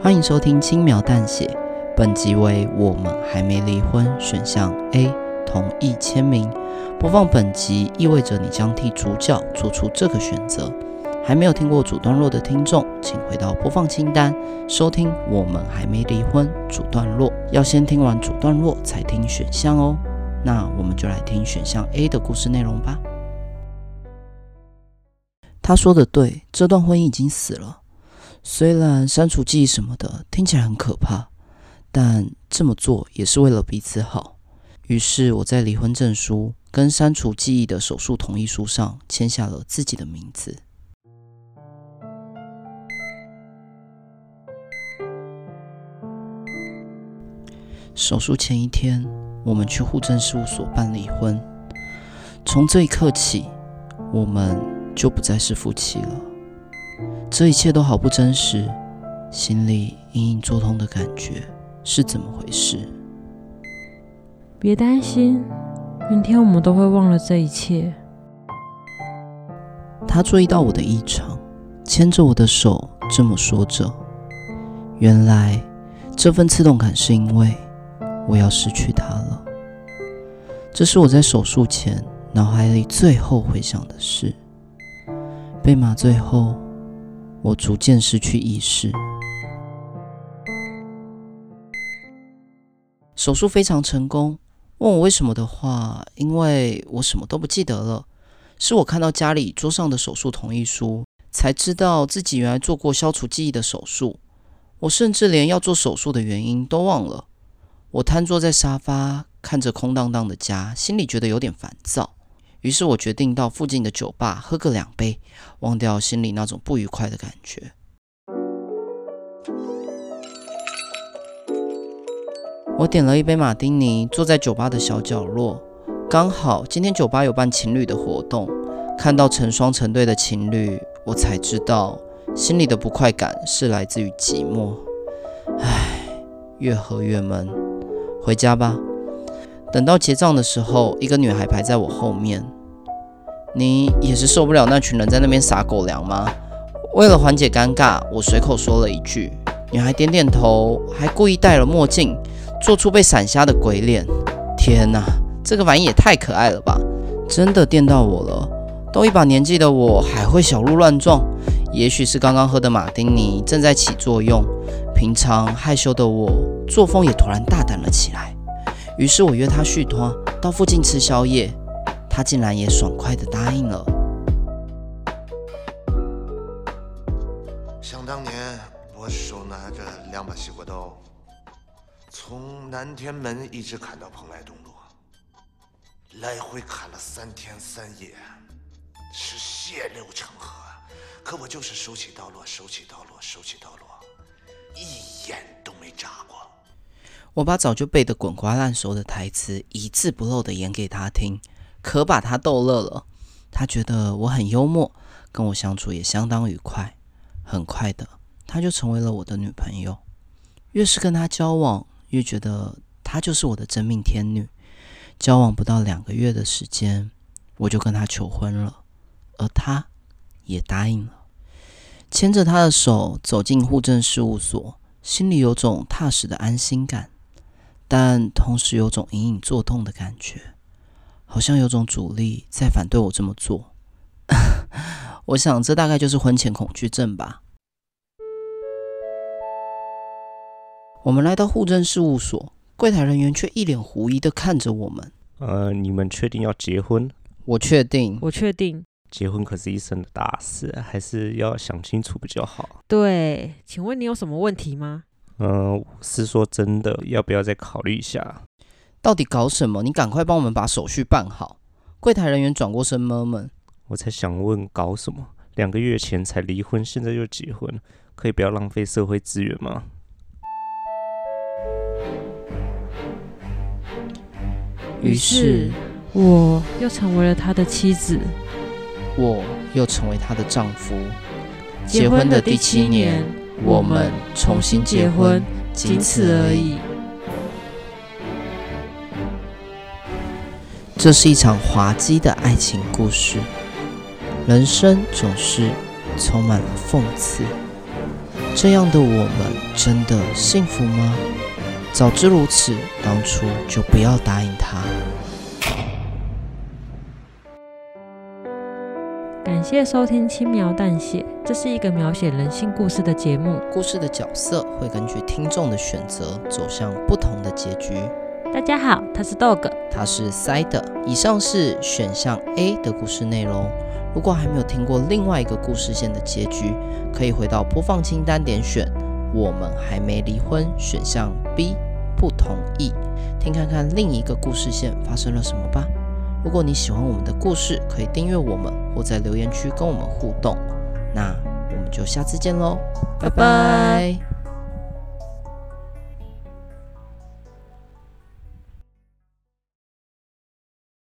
欢迎收听轻描淡写，本集为我们还没离婚，选项 A 同意签名。播放本集意味着你将替主角做出这个选择。还没有听过主段落的听众，请回到播放清单收听我们还没离婚主段落。要先听完主段落才听选项哦。那我们就来听选项 A 的故事内容吧。他说的对，这段婚姻已经死了。虽然删除记忆什么的听起来很可怕，但这么做也是为了彼此好。于是我在离婚证书跟删除记忆的手术同意书上签下了自己的名字。手术前一天，我们去户政事务所办离婚。从这一刻起，我们就不再是夫妻了。这一切都好不真实，心里隐隐作痛的感觉是怎么回事？别担心，明天我们都会忘了这一切。他注意到我的异常，牵着我的手这么说着。原来这份刺痛感是因为我要失去他了。这是我在手术前脑海里最后回想的事。被麻醉后，我逐渐失去意识。手术非常成功。问我为什么的话，因为我什么都不记得了。是我看到家里桌上的手术同意书，才知道自己原来做过消除记忆的手术。我甚至连要做手术的原因都忘了。我瘫坐在沙发，看着空荡荡的家，心里觉得有点烦躁。于是我决定到附近的酒吧喝个两杯，忘掉心里那种不愉快的感觉。我点了一杯马丁尼，坐在酒吧的小角落。刚好今天酒吧有办情侣的活动，看到成双成对的情侣，我才知道心里的不快感是来自于寂寞。唉，越喝越闷，回家吧。等到结账的时候，一个女孩排在我后面。你也是受不了那群人在那边撒狗粮吗？为了缓解尴尬，我随口说了一句。女孩点点头，还故意戴了墨镜。做出被闪瞎的鬼脸，天哪，这个玩意也太可爱了吧！真的电到我了，都一把年纪的我还会小鹿乱撞，也许是刚刚喝的马丁尼正在起作用，平常害羞的我作风也突然大胆了起来。于是我约他续摊，到附近吃宵夜，他竟然也爽快的答应了。想当年，我手拿着两把西瓜刀。从南天门一直砍到蓬莱东路，来回砍了三天三夜，是血流成河。可我就是手起刀落，手起刀落，手起刀落，一眼都没眨过。我把早就背得滚瓜烂熟的台词一字不漏地演给他听，可把他逗乐了。他觉得我很幽默，跟我相处也相当愉快。很快的，他就成为了我的女朋友。越是跟他交往，越觉得她就是我的真命天女。交往不到两个月的时间，我就跟她求婚了，而她也答应了。牵着她的手走进户政事务所，心里有种踏实的安心感，但同时有种隐隐作痛的感觉，好像有种阻力在反对我这么做。我想，这大概就是婚前恐惧症吧。我们来到户政事务所，柜台人员却一脸狐疑的看着我们。呃，你们确定要结婚？我确定，我确定。结婚可是一生的大事，还是要想清楚比较好。对，请问你有什么问题吗？嗯、呃，是说真的，要不要再考虑一下？到底搞什么？你赶快帮我们把手续办好。柜台人员转过身闷闷。我才想问，搞什么？两个月前才离婚，现在又结婚，可以不要浪费社会资源吗？于是，我又成为了他的妻子，我又成为他的丈夫。结婚的第七年，我们重新结婚，仅此而已。这是一场滑稽的爱情故事，人生总是充满了讽刺。这样的我们真的幸福吗？早知如此，当初就不要答应他。感谢收听《轻描淡写》，这是一个描写人性故事的节目。故事的角色会根据听众的选择走向不同的结局。大家好，他是 Dog，他是 Side。以上是选项 A 的故事内容。如果还没有听过另外一个故事线的结局，可以回到播放清单点选“我们还没离婚”选项 B，不同意，听看看另一个故事线发生了什么吧。如果你喜欢我们的故事，可以订阅我们或在留言区跟我们互动。那我们就下次见喽，拜拜。